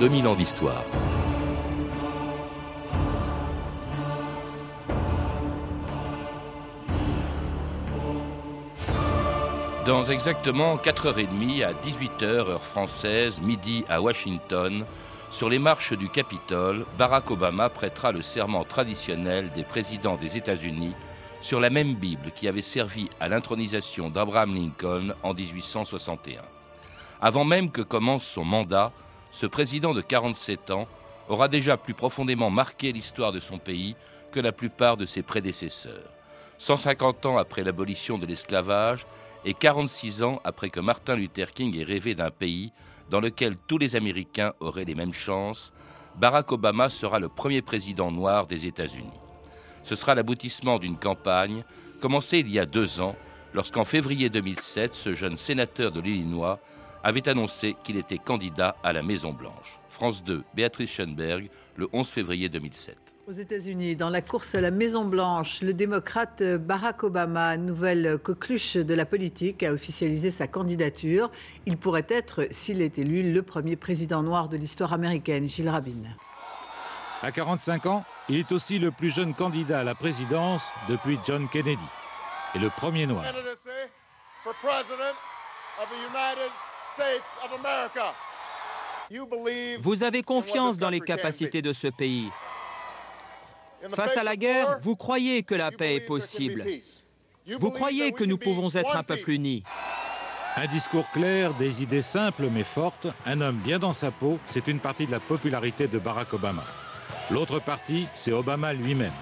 2000 ans d'histoire. Dans exactement 4h30 à 18h heure française, midi à Washington, sur les marches du Capitole, Barack Obama prêtera le serment traditionnel des présidents des États-Unis sur la même Bible qui avait servi à l'intronisation d'Abraham Lincoln en 1861. Avant même que commence son mandat, ce président de 47 ans aura déjà plus profondément marqué l'histoire de son pays que la plupart de ses prédécesseurs. 150 ans après l'abolition de l'esclavage et 46 ans après que Martin Luther King ait rêvé d'un pays dans lequel tous les Américains auraient les mêmes chances, Barack Obama sera le premier président noir des États-Unis. Ce sera l'aboutissement d'une campagne commencée il y a deux ans, lorsqu'en février 2007, ce jeune sénateur de l'Illinois avait annoncé qu'il était candidat à la Maison-Blanche. France 2, Béatrice Schoenberg, le 11 février 2007. Aux États-Unis, dans la course à la Maison-Blanche, le démocrate Barack Obama, nouvelle coqueluche de la politique, a officialisé sa candidature. Il pourrait être, s'il est élu, le premier président noir de l'histoire américaine. Gilles Rabin. À 45 ans, il est aussi le plus jeune candidat à la présidence depuis John Kennedy. Et le premier noir. Vous avez confiance dans les capacités de ce pays. Face à la guerre, vous croyez que la paix est possible. Vous croyez que nous pouvons être un peuple uni. Un discours clair, des idées simples mais fortes, un homme bien dans sa peau, c'est une partie de la popularité de Barack Obama. L'autre partie, c'est Obama lui-même.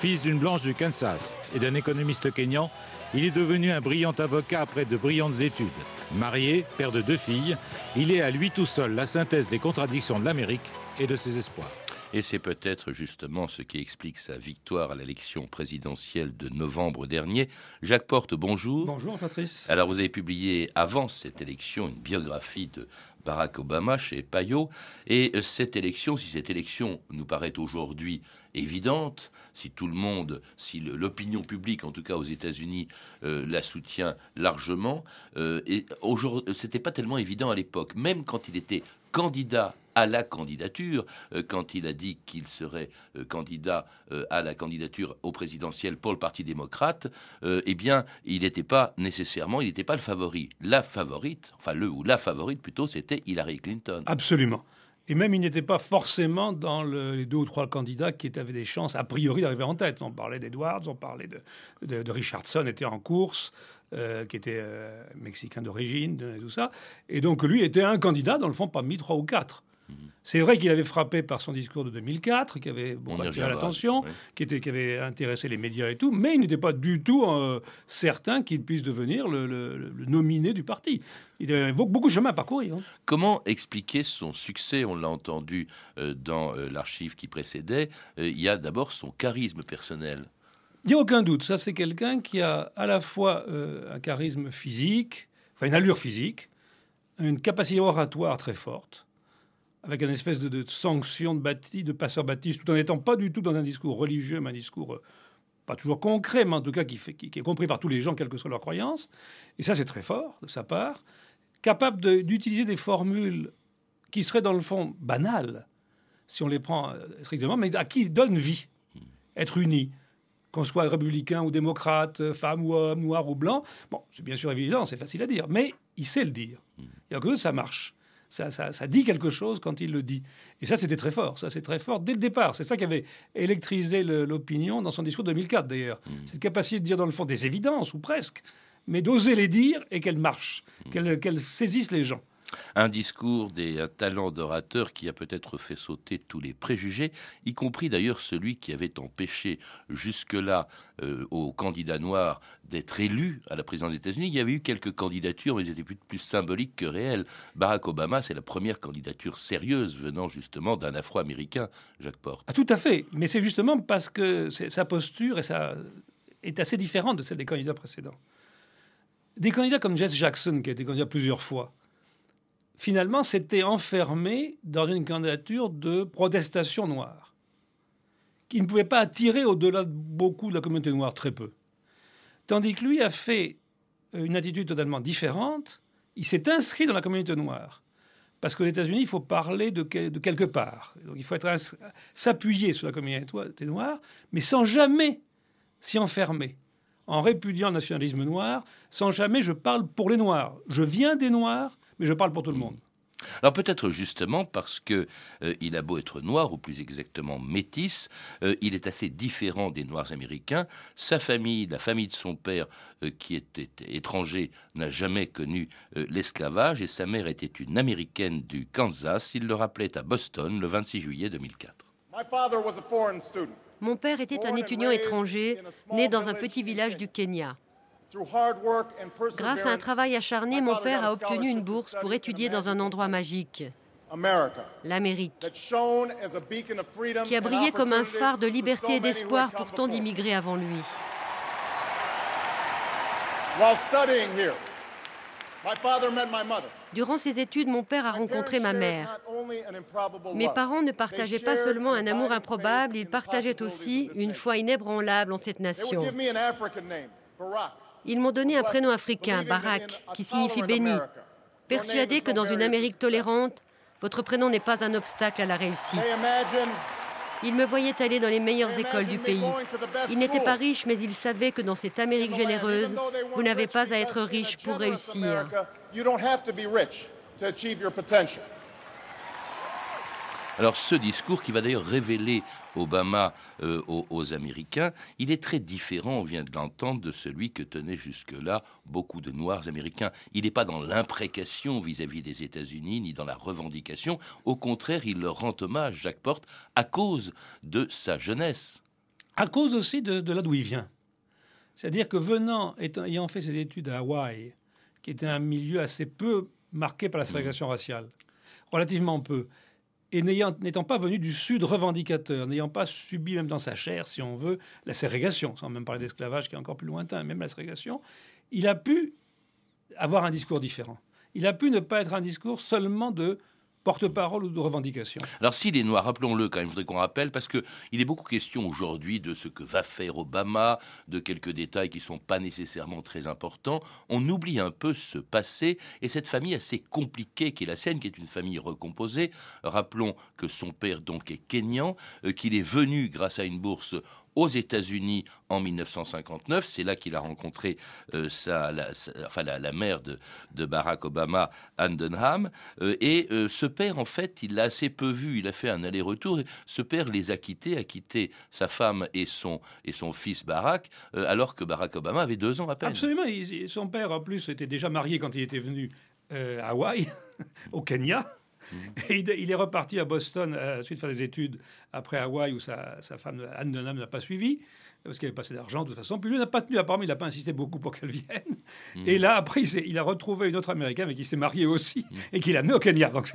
Fils d'une blanche du Kansas et d'un économiste kényan, il est devenu un brillant avocat après de brillantes études. Marié, père de deux filles, il est à lui tout seul la synthèse des contradictions de l'Amérique et de ses espoirs. Et c'est peut-être justement ce qui explique sa victoire à l'élection présidentielle de novembre dernier. Jacques Porte, bonjour. Bonjour Patrice. Alors vous avez publié avant cette élection une biographie de Barack Obama chez Payot. Et cette élection, si cette élection nous paraît aujourd'hui évidente, si tout le monde, si l'opinion publique, en tout cas aux États-Unis, euh, la soutient largement, euh, et c'était pas tellement évident à l'époque, même quand il était candidat à la candidature, euh, quand il a dit qu'il serait candidat à la candidature au présidentiel pour le Parti démocrate, eh bien, il n'était pas nécessairement, il n'était pas le favori. La favorite, enfin le ou la favorite plutôt, c'était Hillary Clinton. Absolument. Et même, il n'était pas forcément dans les deux ou trois candidats qui avaient des chances, a priori, d'arriver en tête. On parlait d'Edwards, on parlait de, de, Richardson, était en course, qui était mexicain d'origine, tout ça. Et donc, lui était un candidat, dans le fond, parmi trois ou quatre. C'est vrai qu'il avait frappé par son discours de 2004, qui avait bon, attiré l'attention, qui, qui avait intéressé les médias et tout, mais il n'était pas du tout euh, certain qu'il puisse devenir le, nominé du parti. Il avait beaucoup de chemin à parcourir. Hein. Comment expliquer son succès? On l'a entendu euh, dans euh, l'archive qui précédait. il y a d'abord son charisme personnel. Il n'y a aucun doute. Ça, c'est quelqu'un qui a à la fois un charisme physique, enfin une allure physique, une capacité oratoire très forte avec une espèce de, sanction de, bâti, de passeur baptiste, tout en n'étant pas du tout dans un discours religieux, mais un discours euh, pas toujours concret, mais en tout cas qui, fait, qui, est compris par tous les gens, quelle que soit leur croyance. Et ça, c'est très fort de sa part. Capable d'utiliser des formules qui seraient dans le fond banales, si on les prend euh, strictement, mais à qui donnent vie. Être unis, qu'on soit républicain ou démocrate, femme ou homme, noir ou blanc. Bon, c'est bien sûr évident, c'est facile à dire, mais il sait le dire. Et que ça marche ça, dit quelque chose quand il le dit. Et ça, c'était très fort. Ça, c'est très fort dès le départ. C'est ça qui avait électrisé l'opinion dans son discours de 2004, d'ailleurs. Mm. Cette capacité de dire, dans le fond, des évidences, ou presque, mais d'oser les dire et qu'elles marchent, mm. qu'elles saisissent les gens. Un discours des talents d'orateur qui a peut-être fait sauter tous les préjugés, y compris d'ailleurs celui qui avait empêché jusque-là euh, aux candidats noirs d'être élus à la présidence des États-Unis. Il y avait eu quelques candidatures, mais elles étaient plus, symboliques que réelles. Barack Obama, c'est la première candidature sérieuse venant justement d'un Afro-Américain, Jacques Porte. Ah, tout à fait, mais c'est justement parce que sa posture et est assez différente de celle des candidats précédents. Des candidats comme Jesse Jackson, qui a été candidat plusieurs fois, finalement, s'était enfermé dans une candidature de protestation noire, qui ne pouvait pas attirer au-delà de beaucoup de la communauté noire, très peu. Tandis que lui a fait une attitude totalement différente, il s'est inscrit dans la communauté noire, Parce qu'aux États-Unis, il faut parler de, de quelque part. Donc il faut s'appuyer sur la communauté noire, mais sans jamais s'y enfermer. En répudiant le nationalisme noir, sans jamais je parle pour les Noirs. Je viens des Noirs, mais je parle pour tout le monde. Alors peut-être justement parce que euh, il a beau être noir, ou plus exactement métis, euh, il est assez différent des Noirs américains. Sa famille, la famille de son père, euh, qui était étranger, n'a jamais connu l'esclavage, et sa mère était une américaine du Kansas. Il le rappelait à Boston le 26 juillet 2004. Mon père était un étudiant étranger, né dans un petit village du Kenya. Grâce à un travail acharné, mon père a obtenu une bourse pour étudier dans un endroit magique, l'Amérique, qui a brillé comme un phare de liberté et d'espoir pour tant d'immigrés avant lui. Durant ses études, mon père a rencontré ma mère. Mes parents ne partageaient pas seulement un amour improbable, ils partageaient aussi une foi inébranlable en cette nation. Ils m'ont donné un prénom africain, Barak, qui signifie béni. Persuadé que dans une Amérique tolérante, votre prénom n'est pas un obstacle à la réussite. Ils me voyaient aller dans les meilleures écoles du pays. Ils n'étaient pas riches, mais ils savaient que dans cette Amérique généreuse, vous n'avez pas à être riche pour réussir. Alors ce discours qui va d'ailleurs révéler Obama euh, aux, Américains, il est très différent, on vient de l'entendre, de celui que tenaient jusque-là beaucoup de Noirs américains. Il n'est pas dans l'imprécation vis-à-vis des États-Unis, ni dans la revendication. Au contraire, il leur rend hommage, Jacques Porte, à cause de sa jeunesse. À cause aussi de, là d'où il vient. C'est-à-dire que venant, ayant fait ses études à Hawaï, qui était un milieu assez peu marqué par la ségrégation raciale, relativement peu, et n'étant pas venu du Sud revendicateur, n'ayant pas subi même dans sa chair, si on veut, la ségrégation, sans même parler d'esclavage qui est encore plus lointain, même la ségrégation, il a pu avoir un discours différent. Il a pu ne pas être un discours seulement de porte-parole ou de revendication. Alors s'il est noir, rappelons-le quand même, je voudrais qu'on rappelle, parce qu'il est beaucoup question aujourd'hui de ce que va faire Obama, de quelques détails qui ne sont pas nécessairement très importants. On oublie un peu ce passé et cette famille assez compliquée qui est la sienne, qui est une famille recomposée. Rappelons que son père donc est kényan, euh, qu'il est venu grâce à une bourse aux États-Unis en 1959. C'est là qu'il a rencontré euh, la, enfin, la, mère de, Barack Obama, Anne Dunham. Euh, et euh, ce père, en fait, il l'a assez peu vu. Il a fait un aller-retour. Ce père les a quittés, a quitté sa femme et son, et son fils Barack, alors que Barack Obama avait deux ans à peine. Absolument. son père, en plus, était déjà marié quand il était venu à Hawaï, au Kenya. Et il, est reparti à Boston euh, suite faire des études après Hawaï où sa, sa femme Anne Dunham n'a pas suivi parce qu'il avait passé d'argent de toute façon. Puis lui n'a pas tenu, apparemment, il n'a pas insisté beaucoup pour qu'elle vienne. Mm. Et là, après, il, il, a retrouvé une autre américaine avec qui il s'est marié aussi mm. et qu'il a amené au Kenya. Donc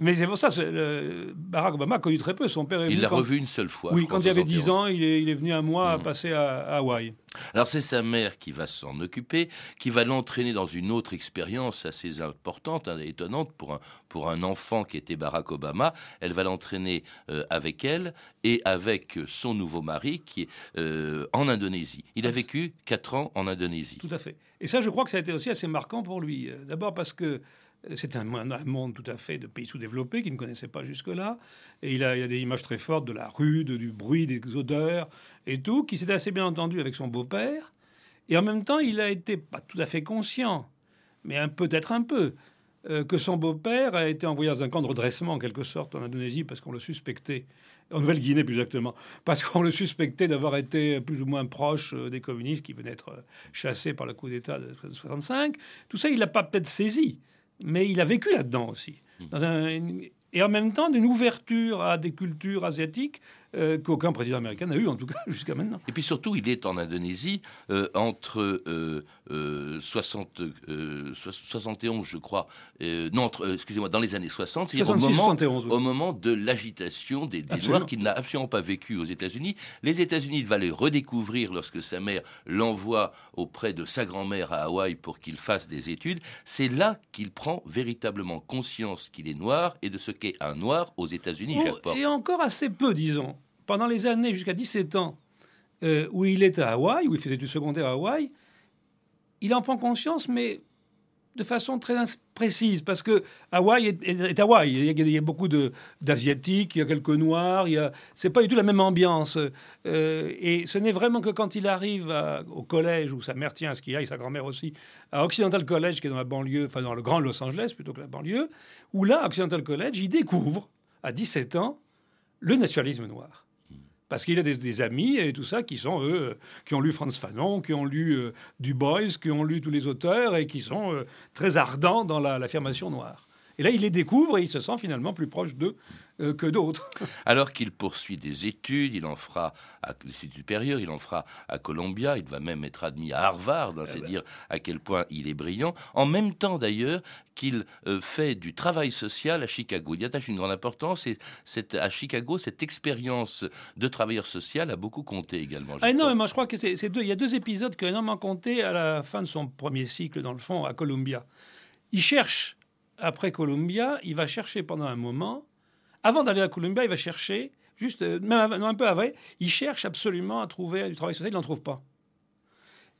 Mais c'est pour ça, le... Barack Obama a connu très peu son père. Il l'a revu une seule fois. Oui, quand il avait 10 ans, il est, il est, venu un mois mm. passer à, à Hawaï. Alors c'est sa mère qui va s'en occuper, qui va l'entraîner dans une autre expérience assez importante, hein, étonnante pour un, pour un enfant qui était Barack Obama. Elle va l'entraîner euh, avec elle et avec son nouveau mari qui est euh, en Indonésie. Il a vécu quatre ans en Indonésie. Tout à fait. Et ça, je crois que ça a été aussi assez marquant pour lui. Euh, d'abord parce que c'est un, monde tout à fait de pays sous-développés qu'il ne connaissait pas jusque-là. Et il a, a, des images très fortes de la rue, du bruit, des odeurs et tout, qui s'était assez bien entendu avec son beau-père. Et en même temps, il a été pas tout à fait conscient, mais peut-être un peu, euh, que son beau-père a été envoyé dans un camp de redressement, en quelque sorte, en Indonésie, parce qu'on le suspectait, en Nouvelle-Guinée plus exactement, parce qu'on le suspectait d'avoir été plus ou moins proche euh, des communistes qui venaient être euh, chassés par le coup d'État de 1965. Tout ça, il l'a pas peut-être saisi, mais il a vécu là-dedans aussi. Dans un, et en même temps d'une ouverture à des cultures asiatiques euh, qu'aucun président américain n'a eu, en tout cas jusqu'à maintenant. Et puis surtout, il est en Indonésie euh, entre 60, euh, 71, je crois, non, excusez-moi, dans les années 60, c'est-à-dire au, moment, au moment de l'agitation des, des Noirs qu'il n'a absolument pas vécu aux États-Unis. Les États-Unis, va les redécouvrir lorsque sa mère l'envoie auprès de sa grand-mère à Hawaï pour qu'il fasse des études. C'est là qu'il prend véritablement conscience qu'il est noir et de ce qu'est un noir aux États-Unis, oh, Et encore assez peu, disons pendant les années jusqu'à 17 ans euh, où il est à Hawaï, où il faisait du secondaire à Hawaï, il en prend conscience, mais de façon très précise, parce que Hawaï est, Hawaï. Il y, a, beaucoup d'asiatiques, il y a quelques noirs. Il c'est pas du tout la même ambiance. Euh, et ce n'est vraiment que quand il arrive au collège où sa mère tient à ce qu'il aille, sa grand-mère aussi, à Occidental College, qui est dans la banlieue, enfin dans le grand Los Angeles plutôt que la banlieue, où là, Occidental College, il découvre à 17 ans le nationalisme noir parce qu'il a des, amis et tout ça qui sont eux, qui ont lu Franz Fanon, qui ont lu euh, Du Bois, qui ont lu tous les auteurs et qui sont euh, très ardents dans l'affirmation noire. Et là, il les découvre et il se sent finalement plus proche d'eux euh, que d'autres. Alors qu'il poursuit des études, il en fera à l'Institut supérieur, il en fera à Columbia, il va même être admis à Harvard, hein, c'est eh ben. dire à quel point il est brillant. En même temps d'ailleurs qu'il euh, fait du travail social à Chicago. Il y attache une grande importance et à Chicago, cette expérience de travailleur social a beaucoup compté également. Ah, énormément, je crois que c'est deux, il y a deux épisodes qui ont énormément compté à la fin de son premier cycle, dans le fond, à Columbia. Il cherche après Columbia, il va chercher pendant un moment. Avant d'aller à Columbia, il va chercher, juste euh, même un peu avant, il cherche absolument à trouver du travail social, il n'en trouve pas.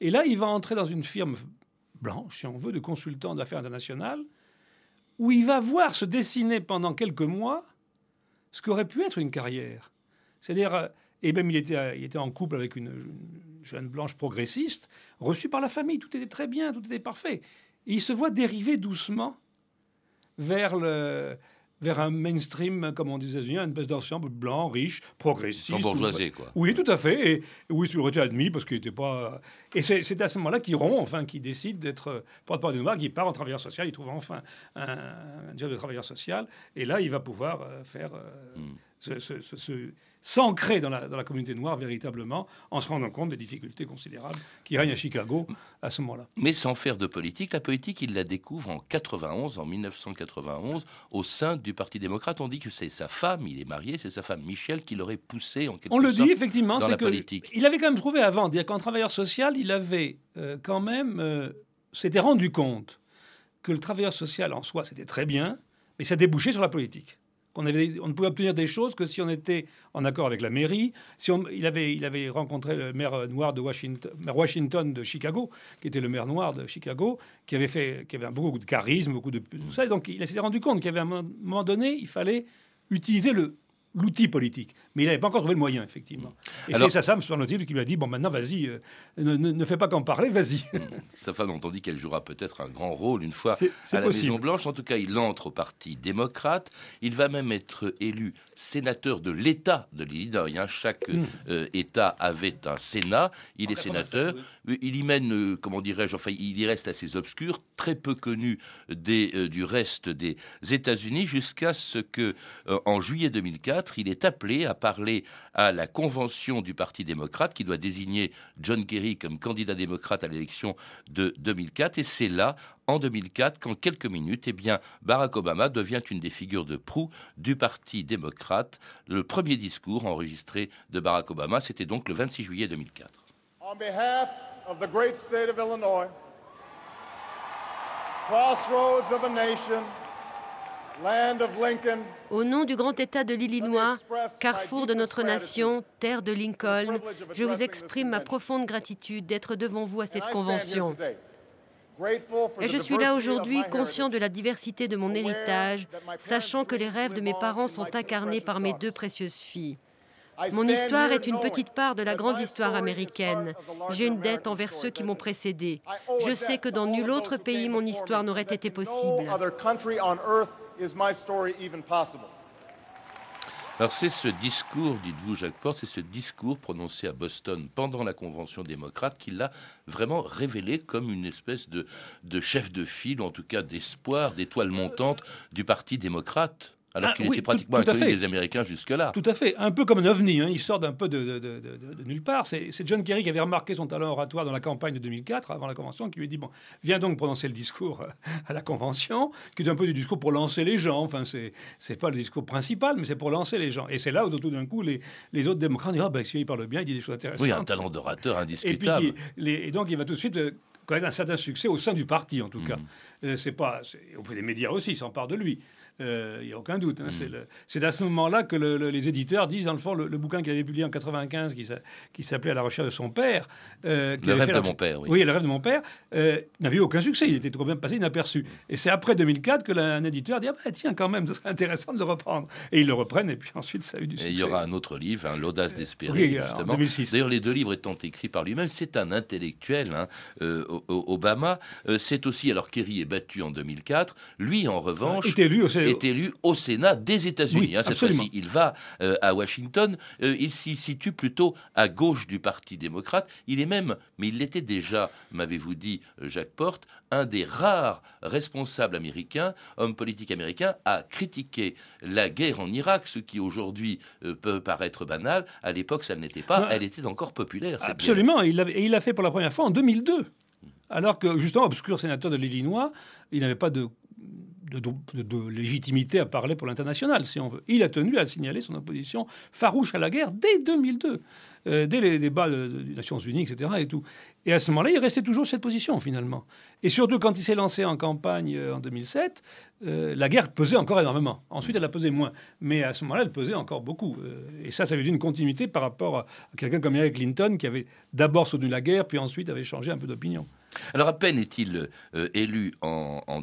Et là, il va entrer dans une firme blanche, si on veut, de consultant d'affaires internationales, où il va voir se dessiner pendant quelques mois ce qu'aurait pu être une carrière. C'est-à-dire, euh, et même il était, il était en couple avec une, jeune blanche progressiste, reçue par la famille, tout était très bien, tout était parfait. Et il se voit dériver doucement vers le vers un mainstream, comme on disait, une espèce d'ensemble blanc, riche, progressiste. Sans bourgeoisie, quoi. Oui, tout à fait. Et oui, il aurait été admis parce qu'il n'était pas. Et c'est à ce moment-là qu'il rompt, enfin, qu'il décide d'être porte-parole du noir, qu'il part en travailleur social. Il trouve enfin un, job de travailleur social. Et là, il va pouvoir euh, faire euh, hmm. ce s'ancrer dans la, dans la communauté noire véritablement, en se rendant compte des difficultés considérables qui règnent à Chicago à ce moment-là. Mais sans faire de politique, la politique, il la découvre en 91, en 1991, au sein du Parti démocrate. On dit que c'est sa femme, il est marié, c'est sa femme Michel qui l'aurait poussé en quelque On le dit effectivement, c'est que politique. il avait quand même trouvé avant, dire qu'en travailleur social, il avait euh, quand même euh, s'était rendu compte que le travailleur social en soi, c'était très bien, mais ça débouchait sur la politique on ne pouvait obtenir des choses que si on était en accord avec la mairie. Si on, il, avait, il avait rencontré le maire noir de Washington, Washington de Chicago, qui était le maire noir de Chicago, qui avait, fait, qui avait beaucoup de charisme, beaucoup de tout ça. Et donc il s'est rendu compte qu'à un moment donné, il fallait utiliser le, l'outil politique. Mais il n'avait pas encore trouvé le moyen, effectivement. Et c'est sa femme, semble-t-il, qui lui a dit Bon, maintenant, vas-y, euh, ne, fais pas qu'en parler, vas-y. sa femme, on dit qu'elle jouera peut-être un grand rôle une fois à la Maison-Blanche. En tout cas, il entre au Parti démocrate. Il va même être élu sénateur de l'État de l'Illinois. Hein. Chaque hmm. euh, État avait un Sénat. Il est sénateur. Il y mène, euh, comment dirais-je, enfin, il y reste assez obscur, très peu connu des, du reste des États-Unis, jusqu'à ce que, en juillet 2004, il est appelé à parler à la convention du Parti démocrate qui doit désigner John Kerry comme candidat démocrate à l'élection de 2004. Et c'est là, en 2004, qu'en quelques minutes, eh bien, Barack Obama devient une des figures de proue du Parti démocrate. Le premier discours enregistré de Barack Obama, c'était donc le 26 juillet 2004. On behalf of the great state of Illinois, crossroads of a nation, au nom du grand État de l'Illinois, carrefour de notre nation, terre de Lincoln, je vous exprime ma profonde gratitude d'être devant vous à cette convention. Et je suis là aujourd'hui conscient de la diversité de mon héritage, sachant que les rêves de mes parents sont incarnés par mes deux précieuses filles. Mon histoire est une petite part de la grande histoire américaine. J'ai une dette envers ceux qui m'ont précédé. Je sais que dans nul autre pays mon histoire n'aurait été possible. Alors c'est ce discours, dites-vous Jacques Porte, c'est ce discours prononcé à Boston pendant la Convention démocrate qui l'a vraiment révélé comme une espèce de, de chef de file, en tout cas d'espoir, d'étoile montante du Parti démocrate alors ah, qu'il était pratiquement tout, inconnu des Américains jusque-là. Tout à fait, un peu comme un ovni, hein. il sort d'un peu de, nulle part. C'est John Kerry qui avait remarqué son talent oratoire dans la campagne de 2004, avant la Convention, qui lui dit, bon, viens donc prononcer le discours à la Convention, qui est un peu du discours pour lancer les gens. Enfin, c'est pas le discours principal, mais c'est pour lancer les gens. Et c'est là où tout d'un coup, les, les, autres démocrates disent, ah ben, si il parle bien, il dit des choses intéressantes. Oui, un talent d'orateur indiscutable. Et, puis, et donc, il va tout de suite euh, connaître un certain succès au sein du parti, en tout cas. Mm. C'est pas, auprès des médias aussi, part de lui. Euh, il n'y a aucun doute. Hein. Mm. C'est à ce moment-là que les éditeurs disent, dans le fond, le, bouquin qu'il avait publié en 95, qui s'appelait À la recherche de son père. Euh, le rêve de mon père, oui. Oui, le rêve de mon père, euh, n'avait eu aucun succès. Il était trop bien passé inaperçu. Et c'est après 2004 que un éditeur dit, ah bah, tiens, quand même, ce serait intéressant de le reprendre. Et ils le reprennent, et puis ensuite, ça a eu du succès. Et il y aura un autre livre, hein, L'audace d'espérer, justement. D'ailleurs, les deux livres étant écrits par lui-même, c'est un intellectuel, hein, Obama. c'est aussi, alors Kerry est battu en 2004, lui, en revanche, est élu est élu au Sénat des États-Unis. Hein, cette fois-ci, il va euh, à Washington. Euh, il s'y situe plutôt à gauche du Parti démocrate. Il est même, mais il l'était déjà, m'avez-vous dit, euh, Jacques Porte, un des rares responsables américains, hommes politiques américains, à critiquer la guerre en Irak, ce qui aujourd'hui peut paraître banal. À l'époque, ça ne l'était pas. Elle était encore populaire. Absolument. Et il l'a fait pour la première fois en 2002 alors que justement, obscur sénateur de l'Illinois, il n'avait pas de de, légitimité à parler pour l'international, si on veut. Il a tenu à signaler son opposition farouche à la guerre dès 2002, euh, dès les débats des Nations Unies, etc. Et, tout. et à ce moment-là, il restait toujours cette position, finalement. Et surtout, quand il s'est lancé en campagne euh, en 2007, euh, la guerre pesait encore énormément. Ensuite, elle a pesé moins. Mais à ce moment-là, elle pesait encore beaucoup. et ça, ça lui dit une continuité par rapport à, quelqu'un comme Hillary Clinton, qui avait d'abord soutenu la guerre, puis ensuite avait changé un peu d'opinion. Alors à peine est-il élu en, en,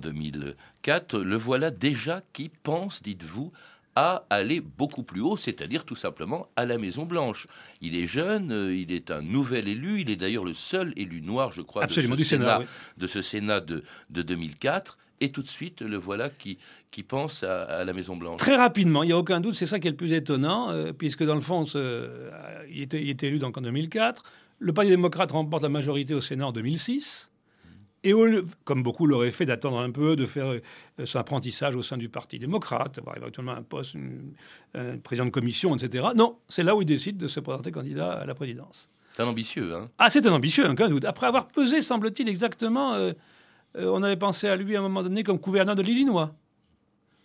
2004, le voilà déjà qui pense, dites-vous, à aller beaucoup plus haut, c'est-à-dire tout simplement à la Maison Blanche. Il est jeune, euh, il est un nouvel élu, il est d'ailleurs le seul élu noir, je crois, de ce, Sénat, de ce Sénat de, 2004. Et tout de suite, le voilà qui, qui pense à, la Maison Blanche. Très rapidement, il n'y a aucun doute, c'est ça qui est le plus étonnant, euh, puisque dans le fond, euh, il, était, il, était, élu donc en 2004. Le Parti démocrate remporte la majorité au Sénat en 2006. Et comme beaucoup l'auraient fait, d'attendre un peu, de faire euh, son apprentissage au sein du Parti démocrate, avoir éventuellement un poste, un président de commission, etc. Non, c'est là où il décide de se présenter candidat à la présidence. C'est un ambitieux, hein Ah, c'est un ambitieux, aucun doute. Après avoir pesé, semble-t-il, exactement, euh, euh, on avait pensé à lui à un moment donné comme gouverneur de l'Illinois,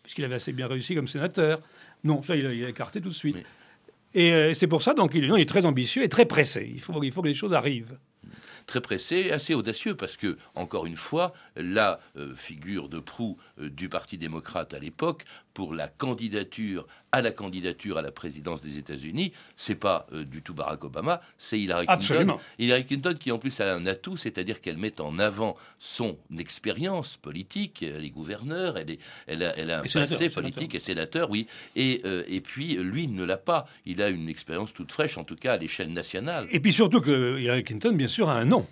puisqu'il avait assez bien réussi comme sénateur. Non, ça, il a, écarté tout de suite. Et c'est pour ça, donc, il, il est très ambitieux et très pressé. Il faut, il faut que les choses arrivent très pressé, assez audacieux, parce que, encore une fois, la euh, figure de proue euh, du Parti démocrate à l'époque, pour la candidature à la candidature à la présidence des États-Unis, c'est pas euh, du tout Barack Obama, c'est Hillary Clinton. Hillary Clinton qui en plus a un atout, c'est-à-dire qu'elle met en avant son expérience politique. Elle est gouverneur, elle, est, elle, a, elle a un passé politique et sénateur, oui. Et, et puis lui ne l'a pas. Il a une expérience toute fraîche, en tout cas à l'échelle nationale. Et puis surtout que Hillary Clinton, bien sûr, a un nom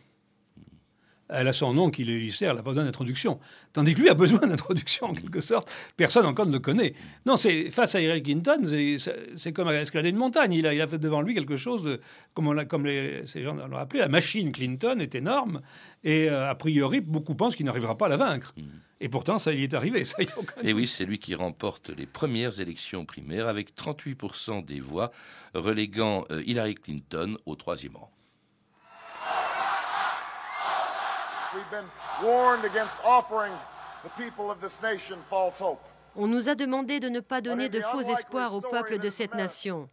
elle a son nom qui lui sert, elle n'a pas besoin d'introduction. Tandis que lui a besoin d'introduction, en quelque sorte. Personne encore ne le connaît. Non, c'est face à Hillary Clinton, c'est comme escalader une montagne. Il a, il a, fait devant lui quelque chose de, comme, on comme les, ces gens l'ont appelé, la machine Clinton est énorme. Et euh, a priori, beaucoup pensent qu'il n'arrivera pas à la vaincre. Mm. Et pourtant, ça y est arrivé. Ça y et oui, c'est lui qui remporte les premières élections primaires avec 38% des voix, reléguant euh, Hillary Clinton au troisième rang. On nous a demandé de ne pas donner de faux espoirs au peuple de cette nation.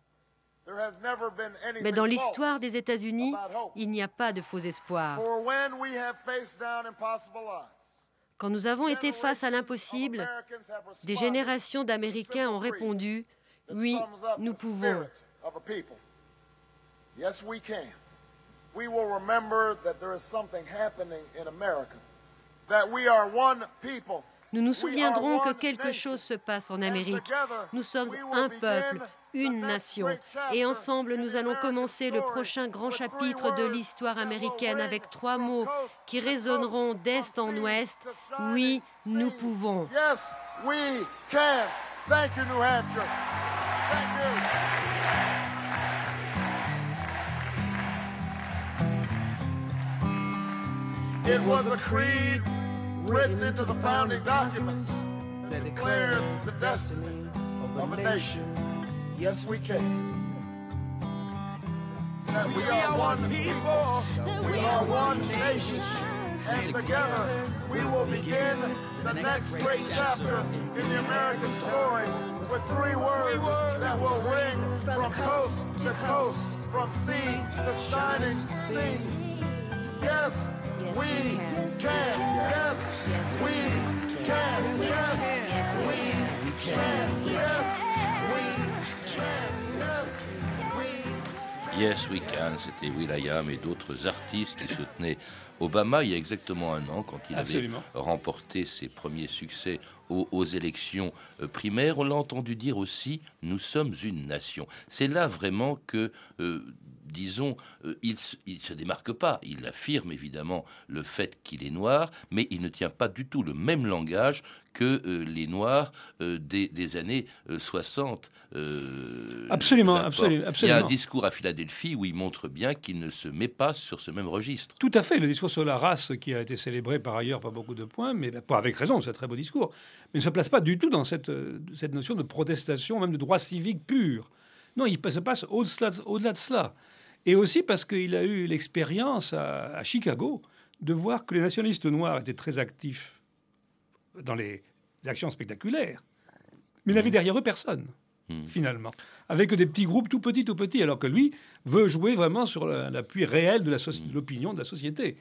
Mais dans l'histoire des États-Unis, il n'y a pas de faux espoirs. Quand nous avons été face à l'impossible, des générations d'Américains ont répondu, oui, nous pouvons. We will remember that there is something happening in America. That we are one people. Nous nous souviendrons que quelque chose se passe en Amérique. Nous sommes un peuple, une nation. Et ensemble, nous allons commencer le prochain grand chapitre de l'histoire américaine avec trois mots qui résonneront d'est en ouest. Oui, nous pouvons. Yes, we can. Thank you, New Hampshire. Thank you. It was a creed written into the founding documents that declared the destiny of a nation. Yes, we can. That we are one people, that we are one nation, and together we will begin the next great chapter in the American story with three words that will ring from coast to coast, from sea to shining sea. Yes, we can. Yes, we Yes. We Can, c'était Will.i.am et d'autres artistes qui soutenaient Obama il y a exactement un an, quand il avait remporté ses premiers succès aux, élections euh, primaires. On l'a entendu dire aussi, nous sommes une nation. C'est là vraiment que, euh, disons, euh, il ne se démarque pas. Il affirme évidemment le fait qu'il est noir, mais il ne tient pas du tout le même langage que les Noirs des, années 60. absolument, absolument, Il y a un discours à Philadelphie où il montre bien qu'il ne se met pas sur ce même registre. Tout à fait. Le discours sur la race qui a été célébré par ailleurs par beaucoup de points, mais pas avec raison, c'est un très beau discours mais ne se place pas du tout dans cette, euh, cette notion de protestation, même de droit civique pur. Non, il se passe au-delà de cela. Et aussi parce qu'il a eu l'expérience à, Chicago de voir que les nationalistes noirs étaient très actifs dans les actions spectaculaires, mais il n'avait mmh. derrière eux personne, mmh. finalement. Avec des petits groupes tout petits, tout petits, alors que lui veut jouer vraiment sur l'appui réel de mmh. l'opinion de la société.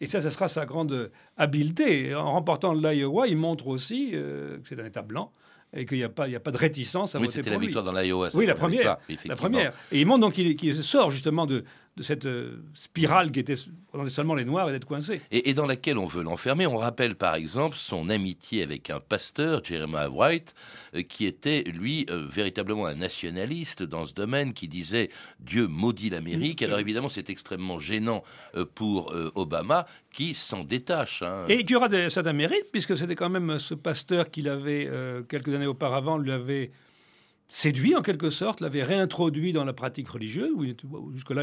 Et ça, ce sera sa grande habileté. En remportant l'Iowa, il montre aussi euh, que c'est un État blanc et qu'il n'y a, pas, a pas de réticence à oui, voter pour lui. c'était la victoire dans l'Iowa. Oui, la première, la première. Et il montre donc qu'il sort justement de, de cette euh, spirale qui était seulement les Noirs et d'être coincés. Et, dans laquelle on veut l'enfermer. On rappelle par exemple son amitié avec un pasteur, Jeremiah Wright, euh, qui était lui euh, véritablement un nationaliste dans ce domaine, qui disait Dieu maudit l'Amérique. Alors évidemment, c'est extrêmement gênant pour Obama, qui s'en détache. Hein. Et qui aura de, certains mérites, puisque c'était quand même ce pasteur qu'il avait quelques années auparavant lui avait séduit en quelque sorte, l'avait réintroduit dans la pratique religieuse. Jusque-là,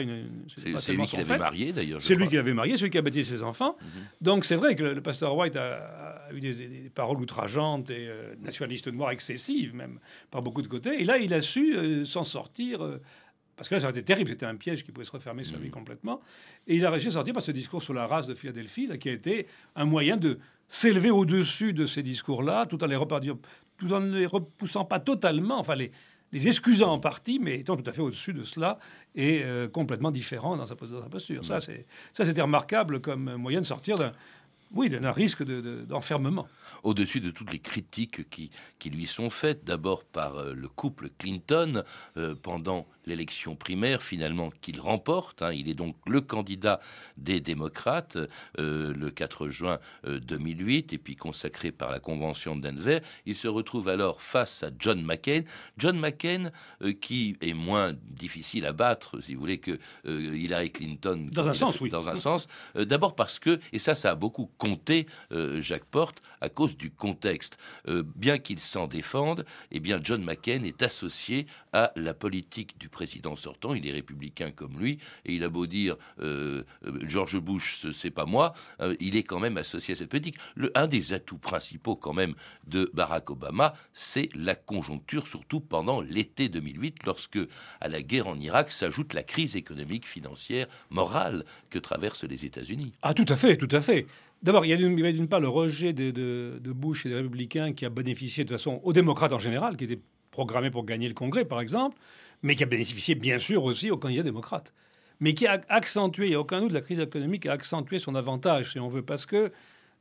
c'est lui qui l'avait marié d'ailleurs. C'est lui qui l'avait marié, celui qui a bâti ses enfants. Mhm. Donc c'est vrai que le, pasteur White a, eu des, paroles outrageantes et euh, nationalistes noirs excessives même par beaucoup de côtés. Et là, il a su euh, s'en sortir. Euh, parce que là, ça aurait été terrible, c'était un piège qui pouvait se refermer sur lui mhm. complètement. Et il a réussi à sortir par ce discours sur la race de Philadelphie, là, qui a été un moyen de s'élever au-dessus de ces discours-là, tout en les repartir, tout en ne les repoussant pas totalement, enfin les, les excusant en partie, mais étant tout à fait au-dessus de cela et euh, complètement différent dans sa, posture. Ça, Ça, c'était remarquable comme moyen de sortir d'un oui, d'un risque d'enfermement. Au-dessus de toutes les critiques qui, qui lui sont faites, d'abord par euh, le couple Clinton euh, pendant l'élection primaire finalement qu'il remporte. Hein. Il est donc le candidat des démocrates euh, le 4 juin 2008 et puis consacré par la convention de Denver. Il se retrouve alors face à John McCain. John McCain qui est moins difficile à battre, si vous voulez, que Hillary Clinton. Dans un sens, oui. Dans un sens. d'abord parce que, et ça, ça a beaucoup compter euh, Jacques Porte à cause du contexte. Euh, bien qu'il s'en défende, eh bien John McCain est associé à la politique du président sortant. Il est républicain comme lui et il a beau dire euh, George Bush, c'est pas moi, il est quand même associé à cette politique. Le, un des atouts principaux quand même de Barack Obama, c'est la conjoncture, surtout pendant l'été 2008, lorsque à la guerre en Irak s'ajoute la crise économique, financière, morale que traversent les États-Unis. Ah tout à fait, tout à fait. D'abord, il y a d'une part le rejet de, Bush et des républicains qui a bénéficié de toute façon aux démocrates en général, qui étaient programmés pour gagner le Congrès, par exemple, mais qui a bénéficié bien sûr aussi aux candidats démocrates. Mais qui a accentué, il n'y a la crise économique a accentué son avantage, si on veut, parce que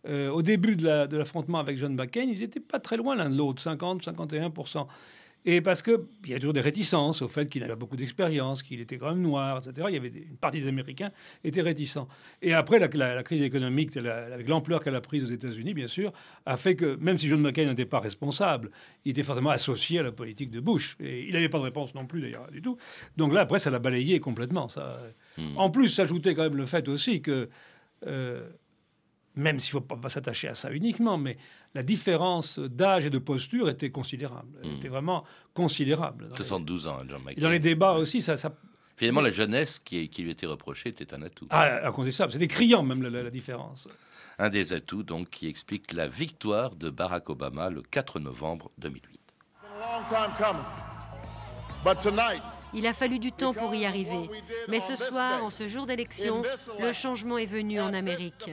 euh, au début de l'affrontement avec John McCain, ils n'étaient pas très loin l'un de l'autre, 50, 51 et parce qu'il y a toujours des réticences au fait qu'il avait beaucoup d'expérience, qu'il était quand même noir, etc. Il y avait une partie des Américains étaient réticents. Et après, la, crise économique, avec l'ampleur qu'elle a prise aux États-Unis, bien sûr, a fait que, même si John McCain n'était pas responsable, il était forcément associé à la politique de Bush. Et il n'avait pas de réponse non plus, d'ailleurs, du tout. Donc là, après, ça l'a balayé complètement. Ça. Hmm. En plus, s'ajoutait quand même le fait aussi que... Euh, même s'il ne faut pas, s'attacher à ça uniquement, mais la différence d'âge et de posture était considérable. Elle hmm. était vraiment considérable. 72 ans, John McCain. Dans les débats aussi, ça... Finalement, la jeunesse qui, lui était reprochée était un atout. Ah, incontestable. C'était criant, même, la, différence. Un des atouts, donc, qui explique la victoire de Barack Obama le 4 novembre 2008. Il a fallu du temps pour y arriver. Mais ce soir, en ce jour d'élection, le changement est venu en Amérique.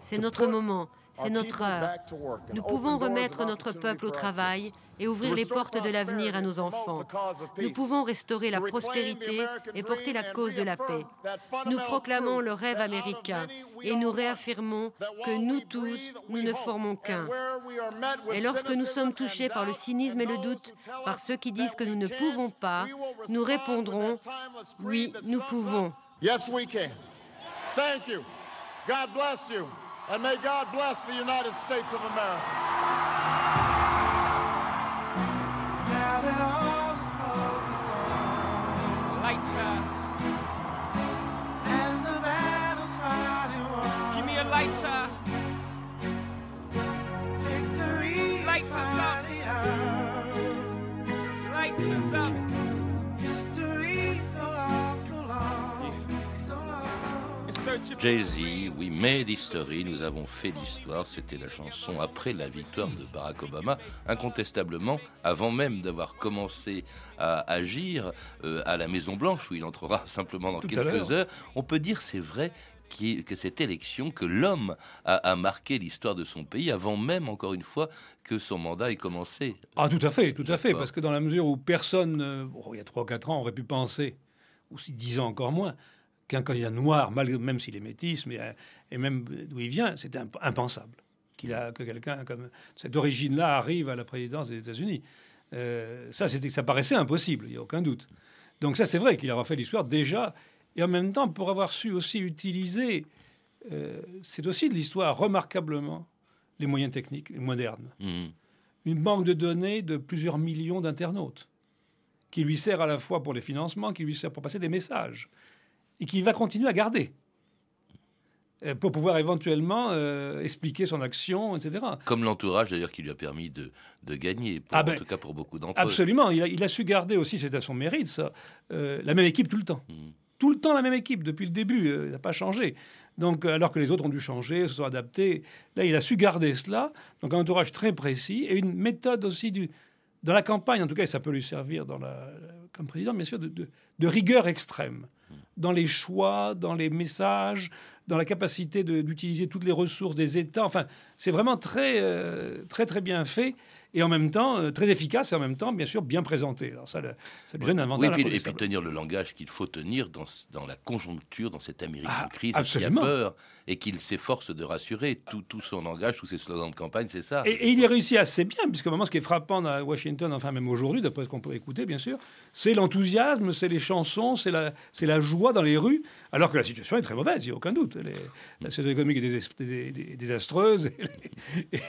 C'est notre moment, c'est notre heure. Nous pouvons remettre notre peuple au travail et ouvrir les portes de l'avenir à nos enfants. Nous pouvons restaurer la prospérité et porter la cause de la paix. Nous proclamons le rêve américain et nous réaffirmons que nous tous, nous ne formons qu'un. Et lorsque nous sommes touchés par le cynisme et le doute, par ceux qui disent que nous ne pouvons pas, nous répondrons, oui, nous pouvons. Yes, we can. Thank you. God bless you. And may God bless the United States of America. later. Jay-Z, we made history, nous avons fait l'histoire, c'était la chanson après la victoire de Barack Obama, incontestablement, avant même d'avoir commencé à agir euh, à la Maison Blanche, où il entrera simplement dans Tout quelques heures, on peut dire, c'est vrai, qui- que cette élection, que l'homme a, a marqué l'histoire de son pays avant même, encore une fois, que son mandat ait commencé. Ah, tout à fait, tout à fait. Parce que dans la mesure où personne, euh, bon, il y a 3 ou 4 ans, aurait pu penser, ou si 10 ans encore moins, qu'un candidat noir, malgré, même s'il est métis, mais, euh, et même d'où il vient, c'était imp- impensable. Qu'il a, que quelqu'un comme cette origine-là arrive à la présidence des États-Unis. Euh, ça, c'était, ça paraissait impossible, il n'y a aucun doute. Donc ça, c'est vrai qu'il aura fait l'histoire déjà, et en même temps, pour avoir su aussi utiliser, euh, c'est aussi de l'histoire remarquablement, les moyens techniques modernes Mhm. une banque de données de plusieurs millions d'internautes, qui lui sert à la fois pour les financements, qui lui sert pour passer des messages, et qui va continuer à garder, euh, pour pouvoir éventuellement euh, expliquer son action, etc. Comme l'entourage d'ailleurs qui lui a permis de, de gagner, pour- Ah en ben, tout cas pour beaucoup d'entre eux. Absolument, il a, il a su garder aussi, c'est à son mérite, ça, euh, la même équipe tout le temps. Mhm. Tout le temps la même équipe, depuis le début, euh, il n'a pas changé. Donc, alors que les autres ont dû changer, se sont adaptés, là, il a su garder cela. Donc, un entourage très précis et une méthode aussi du, dans la campagne, en tout cas, ça peut lui servir comme président, bien sûr, de, rigueur extrême dans les choix, dans les messages, dans la capacité d'utiliser toutes les ressources des États. Enfin, c'est vraiment très, euh, très, très bien fait et en même temps euh, très efficace et en même temps, bien sûr, bien présenté. Alors ça, le- ça un Oui, et puis, et puis incontestable. tenir le langage qu'il faut tenir dans, la conjoncture, dans cette Amérique Ah, en crise qui a peur et qu'il s'efforce de rassurer. Tout, tout son langage, tous ses slogans de campagne, c'est ça. Et, et il y réussit assez bien, puisque vraiment, ce qui est frappant à Washington, enfin même aujourd'hui, d'après ce qu'on peut écouter, bien sûr, c'est l'enthousiasme, c'est les chansons, c'est la, c'est la joie dans les rues, alors que la situation est très mauvaise, il n'y a aucun doute. La situation économique est dés- dés- dés- désastreuse,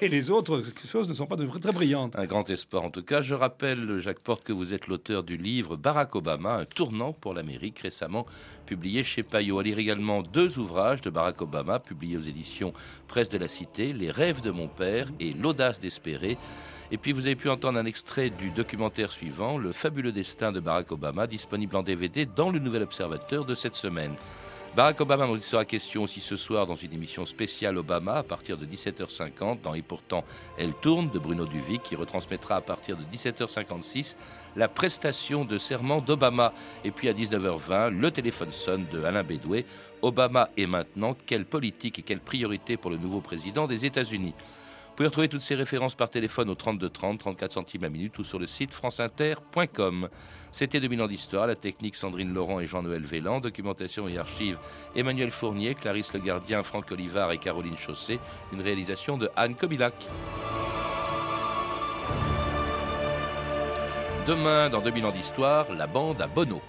et les, autres choses ne sont pas très brillantes. Un grand espoir en tout cas. Je rappelle, Jacques Porte, que vous êtes l'auteur du livre Barack Obama, un tournant pour l'Amérique, récemment publié chez Payot. À lire également deux ouvrages de Barack Obama, publiés aux éditions Presse de la Cité, Les rêves de mon père et L'audace d'espérer. Et puis vous avez pu entendre un extrait du documentaire suivant, Le fabuleux destin de Barack Obama, disponible en DVD dans le Nouvel Observateur de cette semaine. Barack Obama, il sera question aussi ce soir dans une émission spéciale Obama à partir de 17h50 dans Et pourtant elle tourne de Bruno Duvic qui retransmettra à partir de 17h56 la prestation de serment d'Obama. Et puis à 19h20, le téléphone sonne de Alain Bédoué. Obama est maintenant, quelle politique et quelle priorité pour le nouveau président des États-Unis? Pouvez retrouver toutes ces références par téléphone au 32 30, 34 centimes la minute ou sur le site franceinter.com. C'était 2000 ans d'histoire, la technique Sandrine Laurent et Jean-Noël Vélan, documentation et archives Emmanuel Fournier, Clarisse Le Gardien, Franck Olivard et Caroline Chausset, une réalisation de Anne Kobilac. Demain, dans 2000 ans d'histoire, la bande à Bono.